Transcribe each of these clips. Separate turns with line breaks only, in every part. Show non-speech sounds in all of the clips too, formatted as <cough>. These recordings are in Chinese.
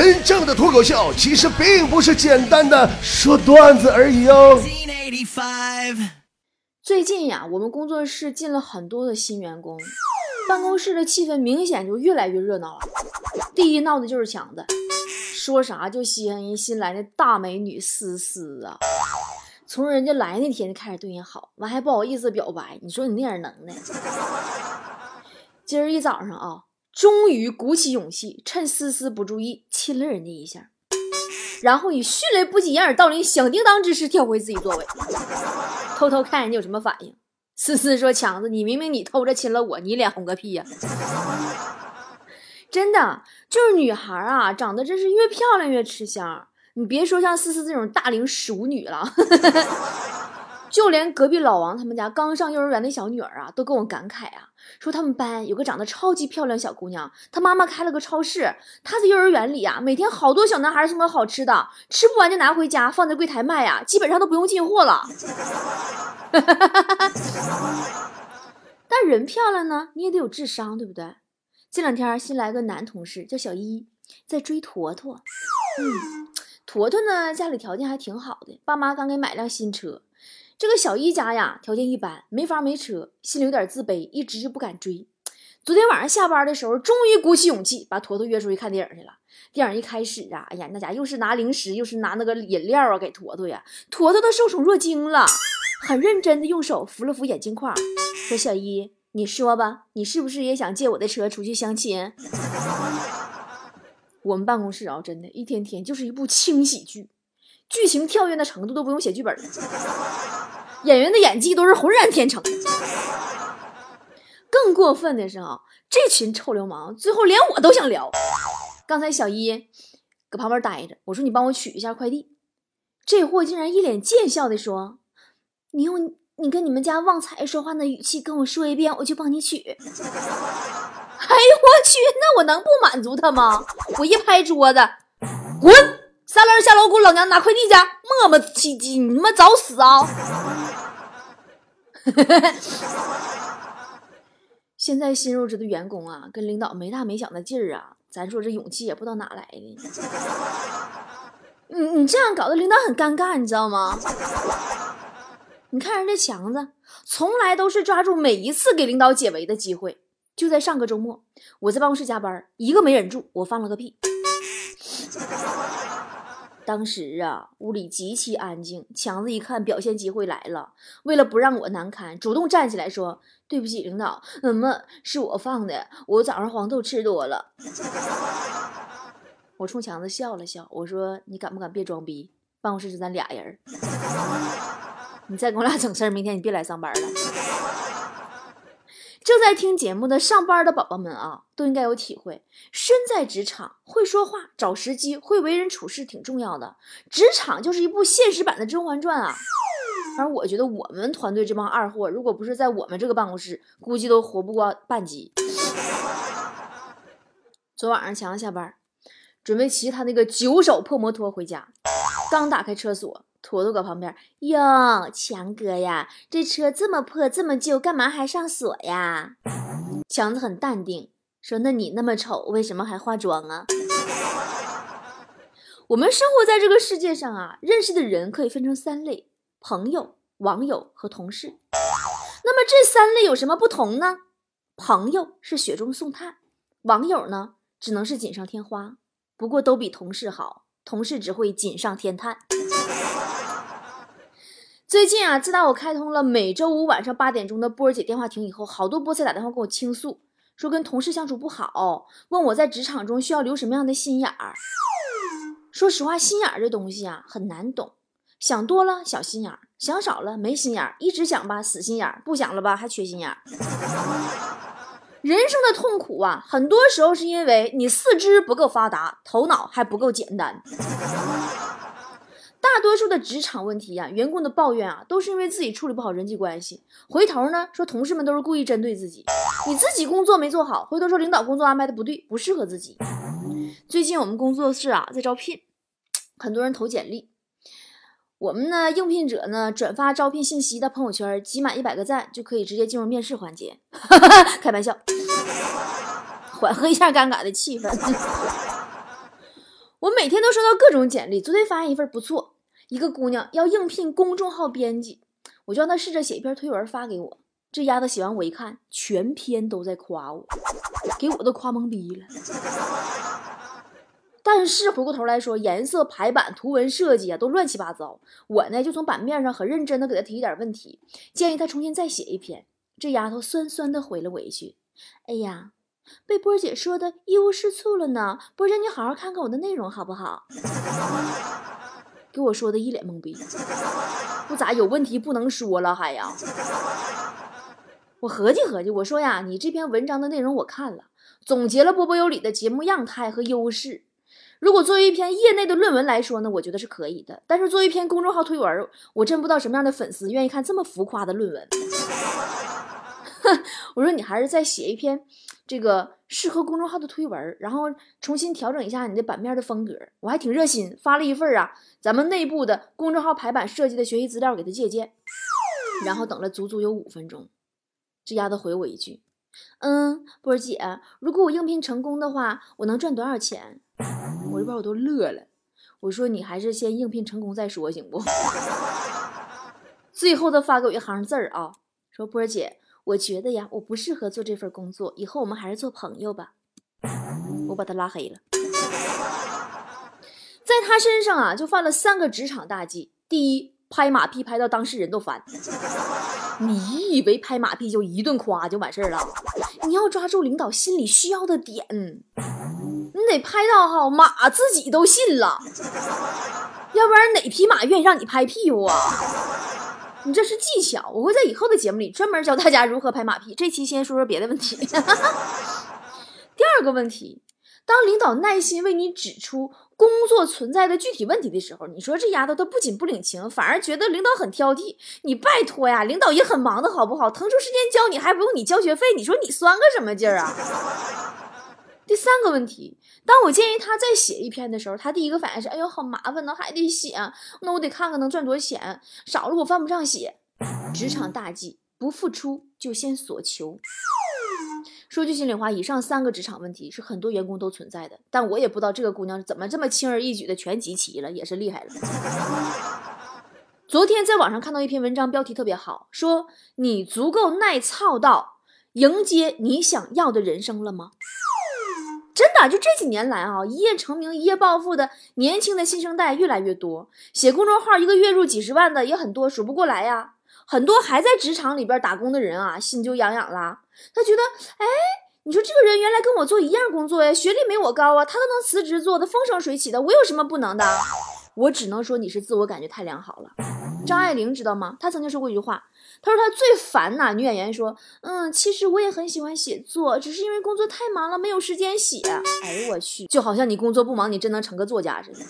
真正的脱口秀其实并不是简单的说段子而已哦。
最近呀，我们工作室进了很多的新员工，办公室的气氛明显就越来越热闹了。第一闹的就是强子，说啥就稀罕人新来的大美女思思啊。从人家来那天就开始对人好，完还不好意思表白。你说你那点能耐？今儿一早上啊，终于鼓起勇气，趁思思不注意亲了人家一下，然后以迅雷不及掩耳盗铃响叮当之势跳回自己座位，偷偷看人家有什么反应。思思说：“强子，你明明你偷着亲了我，你脸红个屁呀！”真的，就是女孩啊，长得真是越漂亮越吃香。你别说像思思这种大龄熟女了，就连隔壁老王他们家刚上幼儿园的小女儿啊，都跟我感慨啊，说他们班有个长得超级漂亮小姑娘，她妈妈开了个超市，她在幼儿园里啊，每天好多小男孩送她好吃的，吃不完就拿回家放在柜台卖呀，基本上都不用进货了。<laughs> 但人漂亮呢，你也得有智商，对不对？这两天新来个男同事叫小一，在追坨坨，嗯。坨坨呢，家里条件还挺好的，爸妈刚给买辆新车。这个小一家呀，条件一般，没房没车，心里有点自卑，一直就不敢追。昨天晚上下班的时候，终于鼓起勇气把坨坨约出去看电影去了。电影一开始啊，哎呀，那家又是拿零食，又是拿那个饮料啊给坨坨呀，坨坨都受宠若惊了，很认真的用手扶了扶眼镜框，说：“小一，你说吧，你是不是也想借我的车出去相亲？” <laughs> 我们办公室啊，真的，一天天就是一部轻喜剧，剧情跳跃的程度都不用写剧本了演员的演技都是浑然天成。更过分的是啊，这群臭流氓最后连我都想聊。刚才小一搁旁边待着，我说你帮我取一下快递，这货竟然一脸贱笑的说：“你用你跟你们家旺财说话那语气跟我说一遍，我就帮你取。”哎呦我去，那我能不满足他吗？我一拍桌子，滚！三轮下楼给我老娘拿快递去，磨磨唧唧，你他妈找死啊！<laughs> 现在新入职的员工啊，跟领导没大没小的劲儿啊，咱说这勇气也不知道哪来的。你你这样搞得领导很尴尬，你知道吗？你看人家强子，从来都是抓住每一次给领导解围的机会。就在上个周末，我在办公室加班，一个没忍住，我放了个屁。当时啊，屋里极其安静。强子一看表现机会来了，为了不让我难堪，主动站起来说：“对不起，领导，怎么是我放的？我早上黄豆吃多了。<laughs> ”我冲强子笑了笑，我说：“你敢不敢别装逼？办公室就咱俩人，<laughs> 你再跟我俩整事儿，明天你别来上班了。”正在听节目的上班的宝宝们啊，都应该有体会。身在职场，会说话、找时机、会为人处事挺重要的。职场就是一部现实版的《甄嬛传》啊。反正我觉得我们团队这帮二货，如果不是在我们这个办公室，估计都活不过半集。昨晚上强子下班，准备骑他那个九手破摩托回家，刚打开车锁。坨坨搁旁边哟，强哥呀，这车这么破这么旧，干嘛还上锁呀？强子很淡定说：“那你那么丑，为什么还化妆啊？”我们生活在这个世界上啊，认识的人可以分成三类：朋友、网友和同事。那么这三类有什么不同呢？朋友是雪中送炭，网友呢只能是锦上添花，不过都比同事好，同事只会锦上添炭。<laughs> 最近啊，自打我开通了每周五晚上八点钟的波儿姐电话亭以后，好多菠菜打电话跟我倾诉，说跟同事相处不好，问我在职场中需要留什么样的心眼儿。说实话，心眼儿这东西啊很难懂，想多了小心眼儿，想少了没心眼儿，一直想吧死心眼儿，不想了吧还缺心眼儿。人生的痛苦啊，很多时候是因为你四肢不够发达，头脑还不够简单。大多数的职场问题呀，员工的抱怨啊，都是因为自己处理不好人际关系。回头呢，说同事们都是故意针对自己，你自己工作没做好，回头说领导工作安排的不对，不适合自己。最近我们工作室啊在招聘，很多人投简历，我们呢应聘者呢转发招聘信息到朋友圈，集满一百个赞就可以直接进入面试环节。<laughs> 开玩笑，缓和一下尴尬的气氛。我每天都收到各种简历，昨天发现一份不错，一个姑娘要应聘公众号编辑，我就让她试着写一篇推文发给我。这丫头写完我一看，全篇都在夸我，给我都夸懵逼了。<laughs> 但是回过头来说，颜色排版、图文设计啊，都乱七八糟。我呢，就从版面上很认真的给她提一点问题，建议她重新再写一篇。这丫头酸酸的回了我一句：“哎呀，被波儿姐说的一无是处了呢。波儿姐，你好好看看我的内容好不好？” <laughs> 给我说的一脸懵逼，不咋有问题不能说了还呀？我合计合计，我说呀，你这篇文章的内容我看了，总结了波波有理的节目样态和优势。如果作为一篇业内的论文来说呢，我觉得是可以的。但是作为一篇公众号推文，我真不知道什么样的粉丝愿意看这么浮夸的论文。<laughs> 我说你还是再写一篇这个适合公众号的推文，然后重新调整一下你的版面的风格。我还挺热心，发了一份啊咱们内部的公众号排版设计的学习资料给他借鉴。然后等了足足有五分钟，这丫头回我一句：“嗯，波儿姐，如果我应聘成功的话，我能赚多少钱？”我这边我都乐了，我说你还是先应聘成功再说，行不？<laughs> 最后他发给我一行字儿啊，说波儿姐，我觉得呀，我不适合做这份工作，以后我们还是做朋友吧。我把他拉黑了。在他身上啊，就犯了三个职场大忌。第一，拍马屁拍到当事人都烦。你以为拍马屁就一顿夸就完事儿了？你要抓住领导心里需要的点。你得拍到哈马自己都信了，要不然哪匹马愿意让你拍屁股啊？你这是技巧，我会在以后的节目里专门教大家如何拍马屁。这期先说说别的问题。<laughs> 第二个问题，当领导耐心为你指出工作存在的具体问题的时候，你说这丫头她不仅不领情，反而觉得领导很挑剔。你拜托呀，领导也很忙的好不好？腾出时间教你还不用你交学费，你说你酸个什么劲儿啊？第三个问题，当我建议他再写一篇的时候，他第一个反应是：“哎呦，好麻烦呢，还得写，那我得看看能赚多少钱，少了我犯不上写。”职场大忌：不付出就先索求。说句心里话，以上三个职场问题是很多员工都存在的，但我也不知道这个姑娘怎么这么轻而易举的全集齐了，也是厉害了。昨天在网上看到一篇文章，标题特别好，说你足够耐操到迎接你想要的人生了吗？真的，就这几年来啊，一夜成名、一夜暴富的年轻的新生代越来越多，写公众号一个月入几十万的也很多，数不过来呀。很多还在职场里边打工的人啊，心就痒痒了。他觉得，哎，你说这个人原来跟我做一样工作呀，学历没我高啊，他都能辞职做的风生水起的，我有什么不能的？我只能说你是自我感觉太良好了。张爱玲知道吗？她曾经说过一句话，他说他最烦呐。女演员说，嗯，其实我也很喜欢写作，只是因为工作太忙了，没有时间写。哎呦我去，就好像你工作不忙，你真能成个作家似的。<laughs>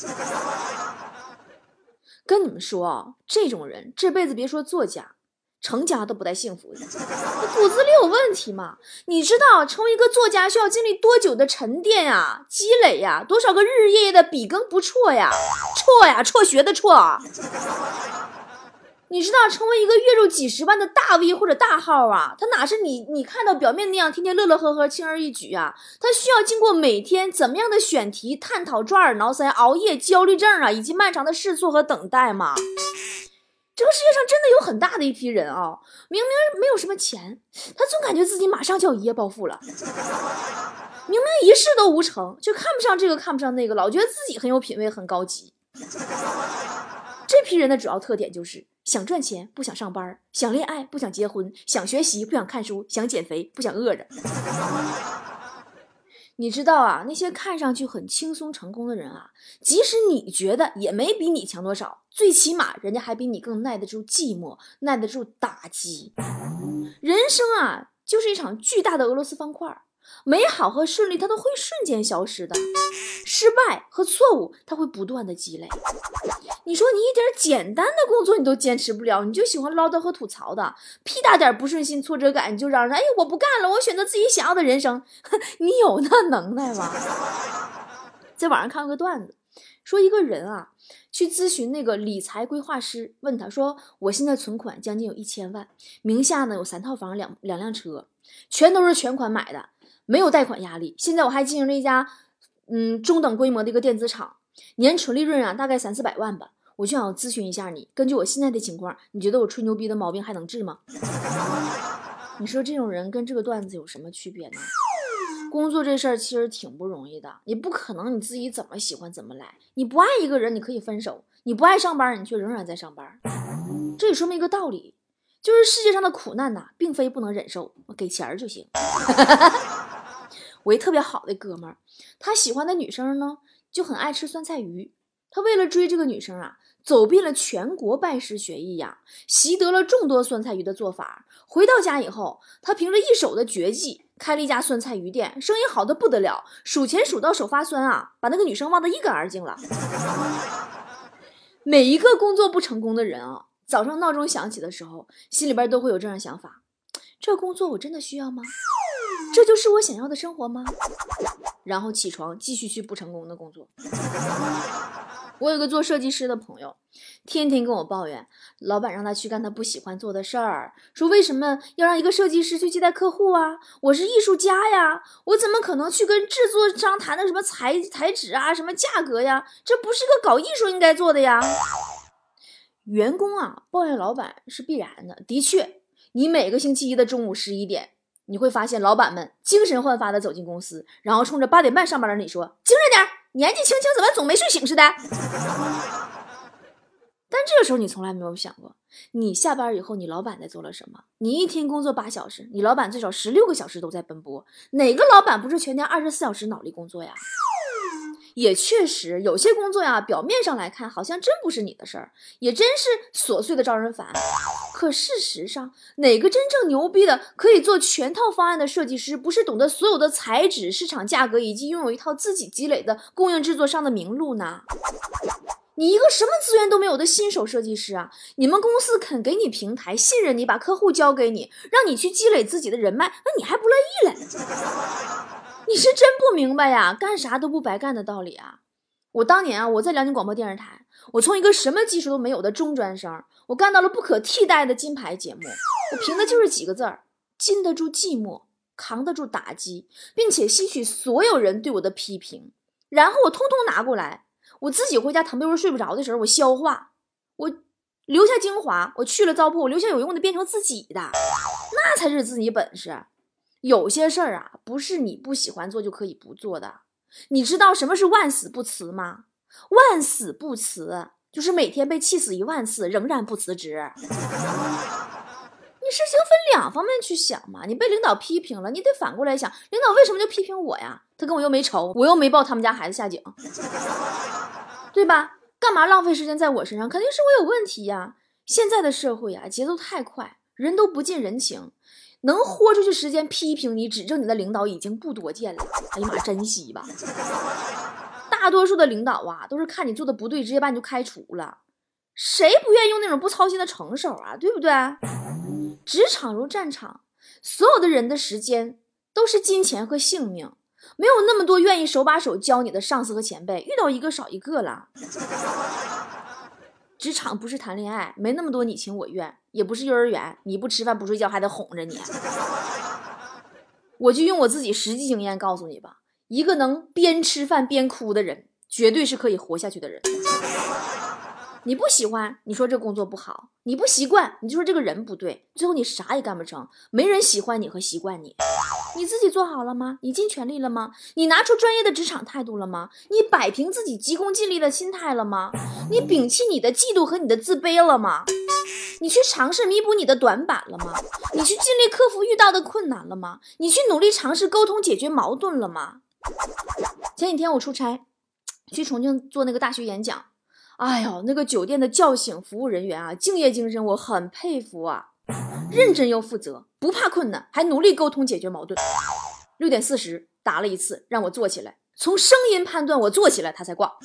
跟你们说啊，这种人这辈子别说作家。成家都不带幸福的，你骨子里有问题吗？你知道成为一个作家需要经历多久的沉淀呀、积累呀，多少个日日夜夜的笔耕不辍呀？辍呀，辍学的辍。你知道成为一个月入几十万的大 V 或者大号啊，他哪是你你看到表面那样天天乐乐呵呵、轻而易举啊？他需要经过每天怎么样的选题、探讨、抓耳挠腮、熬夜、焦虑症啊，以及漫长的试错和等待吗？这个世界上真的有很大的一批人啊，明明没有什么钱，他总感觉自己马上就要一夜暴富了。明明一事都无成，就看不上这个看不上那个，老觉得自己很有品位很高级。这批人的主要特点就是想赚钱不想上班，想恋爱不想结婚，想学习不想看书，想减肥不想饿着。<laughs> 你知道啊，那些看上去很轻松成功的人啊，即使你觉得也没比你强多少，最起码人家还比你更耐得住寂寞，耐得住打击。人生啊，就是一场巨大的俄罗斯方块。美好和顺利，它都会瞬间消失的；失败和错误，它会不断的积累。你说你一点简单的工作你都坚持不了，你就喜欢唠叨和吐槽的，屁大点不顺心、挫折感你就嚷嚷：“哎呀，我不干了，我选择自己想要的人生。<laughs> ”你有那能耐吗？<laughs> 在网上看过个段子，说一个人啊，去咨询那个理财规划师，问他说：“我现在存款将近有一千万，名下呢有三套房、两两辆车，全都是全款买的。”没有贷款压力。现在我还经营了一家嗯中等规模的一个电子厂，年纯利润啊大概三四百万吧。我就想咨询一下你，根据我现在的情况，你觉得我吹牛逼的毛病还能治吗？<laughs> 你说这种人跟这个段子有什么区别呢？工作这事儿其实挺不容易的，你不可能你自己怎么喜欢怎么来。你不爱一个人，你可以分手；你不爱上班，你却仍然在上班。这也说明一个道理，就是世界上的苦难呐，并非不能忍受，给钱儿就行。<laughs> 我一特别好的哥们儿，他喜欢的女生呢，就很爱吃酸菜鱼。他为了追这个女生啊。走遍了全国拜师学艺呀，习得了众多酸菜鱼的做法。回到家以后，他凭着一手的绝技，开了一家酸菜鱼店，生意好的不得了，数钱数到手发酸啊，把那个女生忘得一干二净了。每一个工作不成功的人啊，早上闹钟响起的时候，心里边都会有这样想法：这工作我真的需要吗？这就是我想要的生活吗？然后起床继续去不成功的工作。我有个做设计师的朋友，天天跟我抱怨，老板让他去干他不喜欢做的事儿，说为什么要让一个设计师去接待客户啊？我是艺术家呀，我怎么可能去跟制作商谈的什么材材质啊，什么价格呀？这不是个搞艺术应该做的呀。员工啊，抱怨老板是必然的。的确，你每个星期一的中午十一点，你会发现老板们精神焕发的走进公司，然后冲着八点半上班的你说：“精神点。”年纪轻轻怎么总没睡醒似的？<laughs> 但这个时候你从来没有想过，你下班以后你老板在做了什么？你一天工作八小时，你老板最少十六个小时都在奔波。哪个老板不是全天二十四小时脑力工作呀？也确实有些工作呀，表面上来看好像真不是你的事儿，也真是琐碎的招人烦。可事实上，哪个真正牛逼的可以做全套方案的设计师，不是懂得所有的材质、市场价格以及拥有一套自己积累的供应制作商的名录呢？你一个什么资源都没有的新手设计师啊，你们公司肯给你平台，信任你，把客户交给你，让你去积累自己的人脉，那你还不乐意嘞？<laughs> 你是真不明白呀，干啥都不白干的道理啊！我当年啊，我在辽宁广播电视台，我从一个什么技术都没有的中专生，我干到了不可替代的金牌节目。我凭的就是几个字儿：禁得住寂寞，扛得住打击，并且吸取所有人对我的批评，然后我通通拿过来，我自己回家躺被窝睡不着的时候，我消化，我留下精华，我去了糟粕，我留下有用的，变成自己的，那才是自己本事。有些事儿啊，不是你不喜欢做就可以不做的。你知道什么是万死不辞吗？万死不辞就是每天被气死一万次，仍然不辞职。<laughs> 你事情分两方面去想嘛。你被领导批评了，你得反过来想，领导为什么就批评我呀？他跟我又没仇，我又没抱他们家孩子下井，<laughs> 对吧？干嘛浪费时间在我身上？肯定是我有问题呀。现在的社会啊，节奏太快，人都不近人情。能豁出去时间批评你、指正你的领导已经不多见了。哎呀妈，珍惜吧！大多数的领导啊，都是看你做的不对，直接把你就开除了。谁不愿意用那种不操心的成手啊？对不对？职场如战场，所有的人的时间都是金钱和性命，没有那么多愿意手把手教你的上司和前辈，遇到一个少一个了。职场不是谈恋爱，没那么多你情我愿，也不是幼儿园，你不吃饭不睡觉还得哄着你。我就用我自己实际经验告诉你吧，一个能边吃饭边哭的人，绝对是可以活下去的人。你不喜欢，你说这工作不好；你不习惯，你就说这个人不对。最后你啥也干不成，没人喜欢你和习惯你。你自己做好了吗？你尽全力了吗？你拿出专业的职场态度了吗？你摆平自己急功近利的心态了吗？你摒弃你的嫉妒和你的自卑了吗？你去尝试弥补你的短板了吗？你去尽力克服遇到的困难了吗？你去努力尝试沟通解决矛盾了吗？前几天我出差，去重庆做那个大学演讲。哎呦，那个酒店的叫醒服务人员啊，敬业精神，我很佩服啊，认真又负责，不怕困难，还努力沟通解决矛盾。六点四十打了一次，让我坐起来，从声音判断我坐起来，他才挂。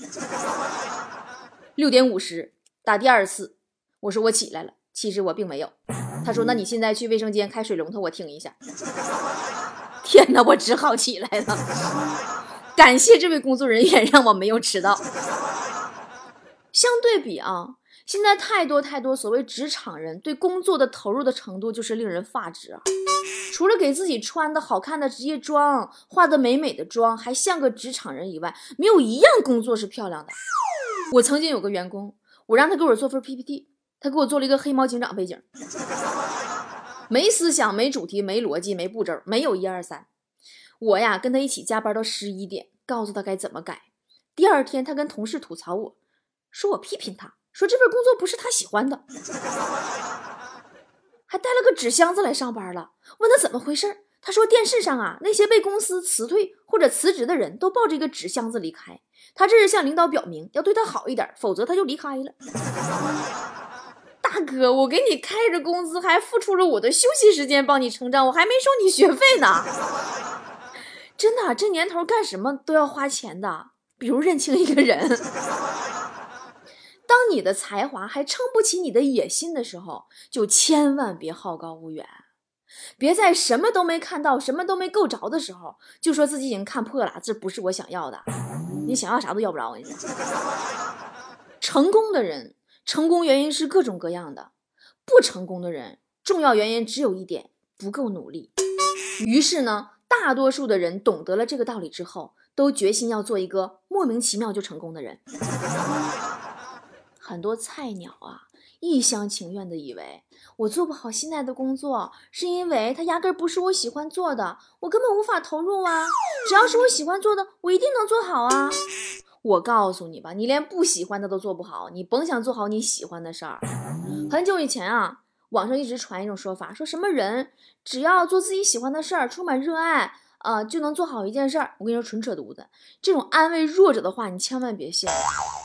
六点五十打第二次，我说我起来了，其实我并没有。他说那你现在去卫生间开水龙头，我听一下。<laughs> 天哪，我只好起来了。感谢这位工作人员，让我没有迟到。相对比啊，现在太多太多所谓职场人对工作的投入的程度就是令人发指啊！除了给自己穿的好看的职业装、化的美美的妆，还像个职场人以外，没有一样工作是漂亮的。我曾经有个员工，我让他给我做份 PPT，他给我做了一个黑猫警长背景，没思想、没主题、没逻辑、没步骤，没有一二三。我呀跟他一起加班到十一点，告诉他该怎么改。第二天他跟同事吐槽我，说我批评他，说这份工作不是他喜欢的。<laughs> 还带了个纸箱子来上班了，问他怎么回事他说电视上啊，那些被公司辞退或者辞职的人都抱着一个纸箱子离开，他这是向领导表明要对他好一点，否则他就离开了。<laughs> 大哥，我给你开着工资，还付出了我的休息时间帮你成长，我还没收你学费呢。<laughs> 真的，这年头干什么都要花钱的，比如认清一个人。<laughs> 当你的才华还撑不起你的野心的时候，就千万别好高骛远，别在什么都没看到、什么都没够着的时候，就说自己已经看破了，这不是我想要的。你想要啥都要不着。我跟你说，成功的人，成功原因是各种各样的；不成功的人，重要原因只有一点：不够努力。于是呢，大多数的人懂得了这个道理之后，都决心要做一个莫名其妙就成功的人。<laughs> 很多菜鸟啊，一厢情愿的以为我做不好现在的工作，是因为它压根不是我喜欢做的，我根本无法投入啊。只要是我喜欢做的，我一定能做好啊。我告诉你吧，你连不喜欢的都做不好，你甭想做好你喜欢的事儿。很久以前啊，网上一直传一种说法，说什么人只要做自己喜欢的事儿，充满热爱。啊，就能做好一件事儿。我跟你说，纯扯犊子！这种安慰弱者的话，你千万别信。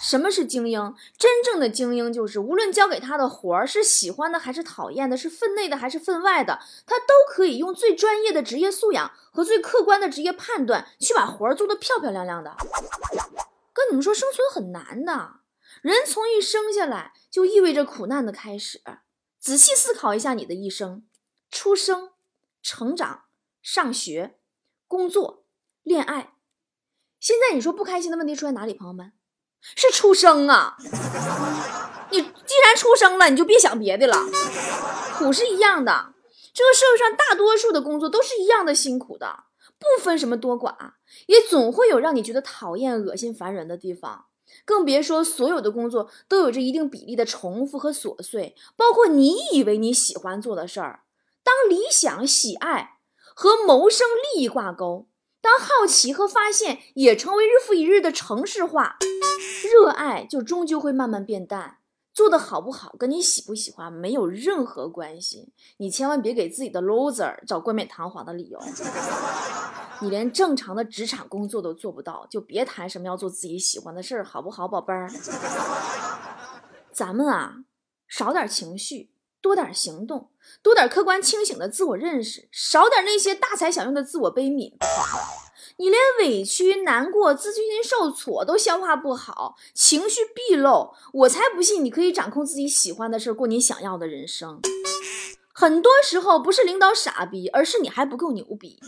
什么是精英？真正的精英就是，无论交给他的活儿是喜欢的还是讨厌的，是分内的还是分外的，他都可以用最专业的职业素养和最客观的职业判断去把活儿做得漂漂亮亮的。跟你们说，生存很难的。人从一生下来就意味着苦难的开始。仔细思考一下你的一生：出生、成长、上学。工作、恋爱，现在你说不开心的问题出在哪里？朋友们，是出生啊！你既然出生了，你就别想别的了。苦是一样的，这个社会上大多数的工作都是一样的辛苦的，不分什么多寡，也总会有让你觉得讨厌、恶心、烦人的地方。更别说所有的工作都有着一定比例的重复和琐碎，包括你以为你喜欢做的事儿。当理想、喜爱。和谋生利益挂钩，当好奇和发现也成为日复一日的城市化，热爱就终究会慢慢变淡。做的好不好跟你喜不喜欢没有任何关系。你千万别给自己的 loser 找冠冕堂皇的理由。你连正常的职场工作都做不到，就别谈什么要做自己喜欢的事儿，好不好，宝贝儿？<laughs> 咱们啊，少点情绪。多点行动，多点客观清醒的自我认识，少点那些大材小用的自我悲悯。你连委屈、难过、自尊心受挫都消化不好，情绪毕露，我才不信你可以掌控自己喜欢的事，过你想要的人生。很多时候不是领导傻逼，而是你还不够牛逼。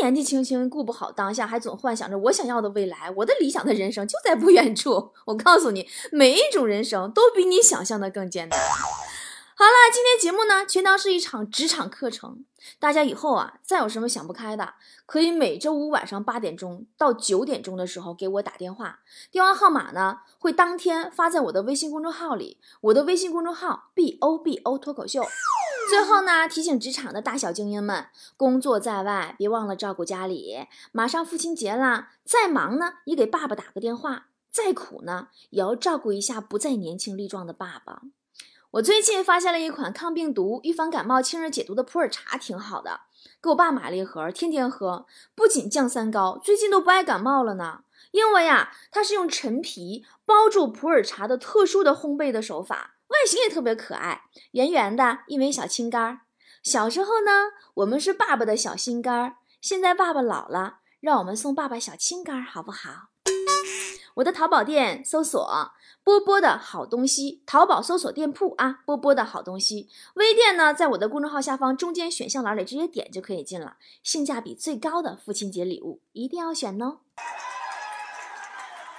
年纪轻轻顾不好当下，还总幻想着我想要的未来，我的理想的人生就在不远处。我告诉你，每一种人生都比你想象的更艰难。好了，今天节目呢，全当是一场职场课程。大家以后啊，再有什么想不开的，可以每周五晚上八点钟到九点钟的时候给我打电话，电话号码呢会当天发在我的微信公众号里，我的微信公众号 b o b o 脱口秀。最后呢，提醒职场的大小精英们，工作在外别忘了照顾家里。马上父亲节啦，再忙呢也给爸爸打个电话，再苦呢也要照顾一下不再年轻力壮的爸爸。我最近发现了一款抗病毒、预防感冒、清热解毒的普洱茶，挺好的。给我爸买了一盒，天天喝，不仅降三高，最近都不爱感冒了呢。因为呀，它是用陈皮包住普洱茶的特殊的烘焙的手法，外形也特别可爱，圆圆的，一枚小青柑。小时候呢，我们是爸爸的小心肝儿，现在爸爸老了，让我们送爸爸小青柑，好不好？我的淘宝店搜索。波波的好东西，淘宝搜索店铺啊，波波的好东西。微店呢，在我的公众号下方中间选项栏里直接点就可以进了。性价比最高的父亲节礼物，一定要选哦！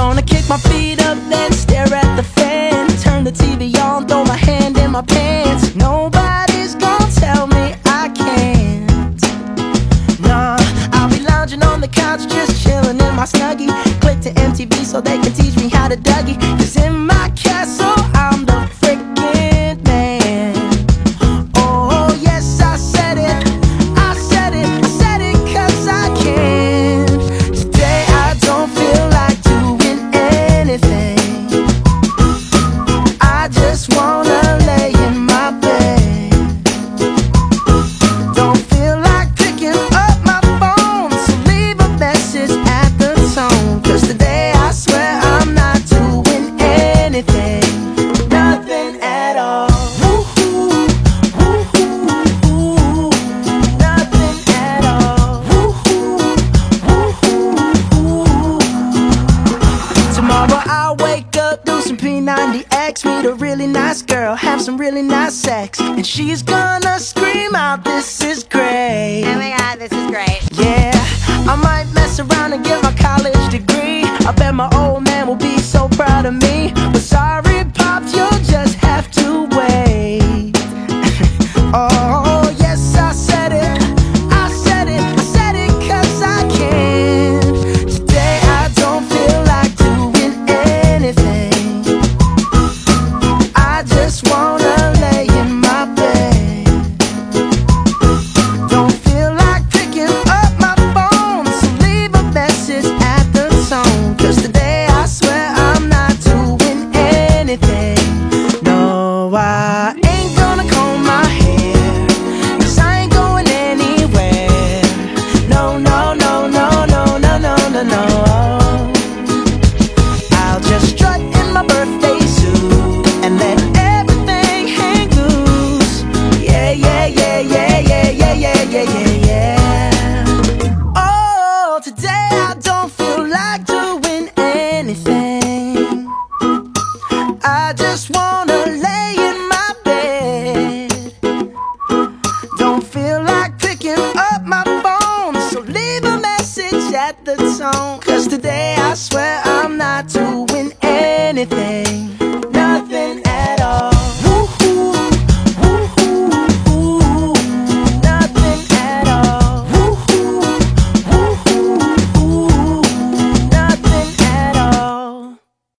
Gonna kick my feet up, then stare at the fan. Turn the TV on, throw my hand in my pants. Nobody's gonna tell me I can't. Nah, I'll be lounging on the couch, just chilling in my snuggie. Click to MTV so they can teach me how to Dougie. Cause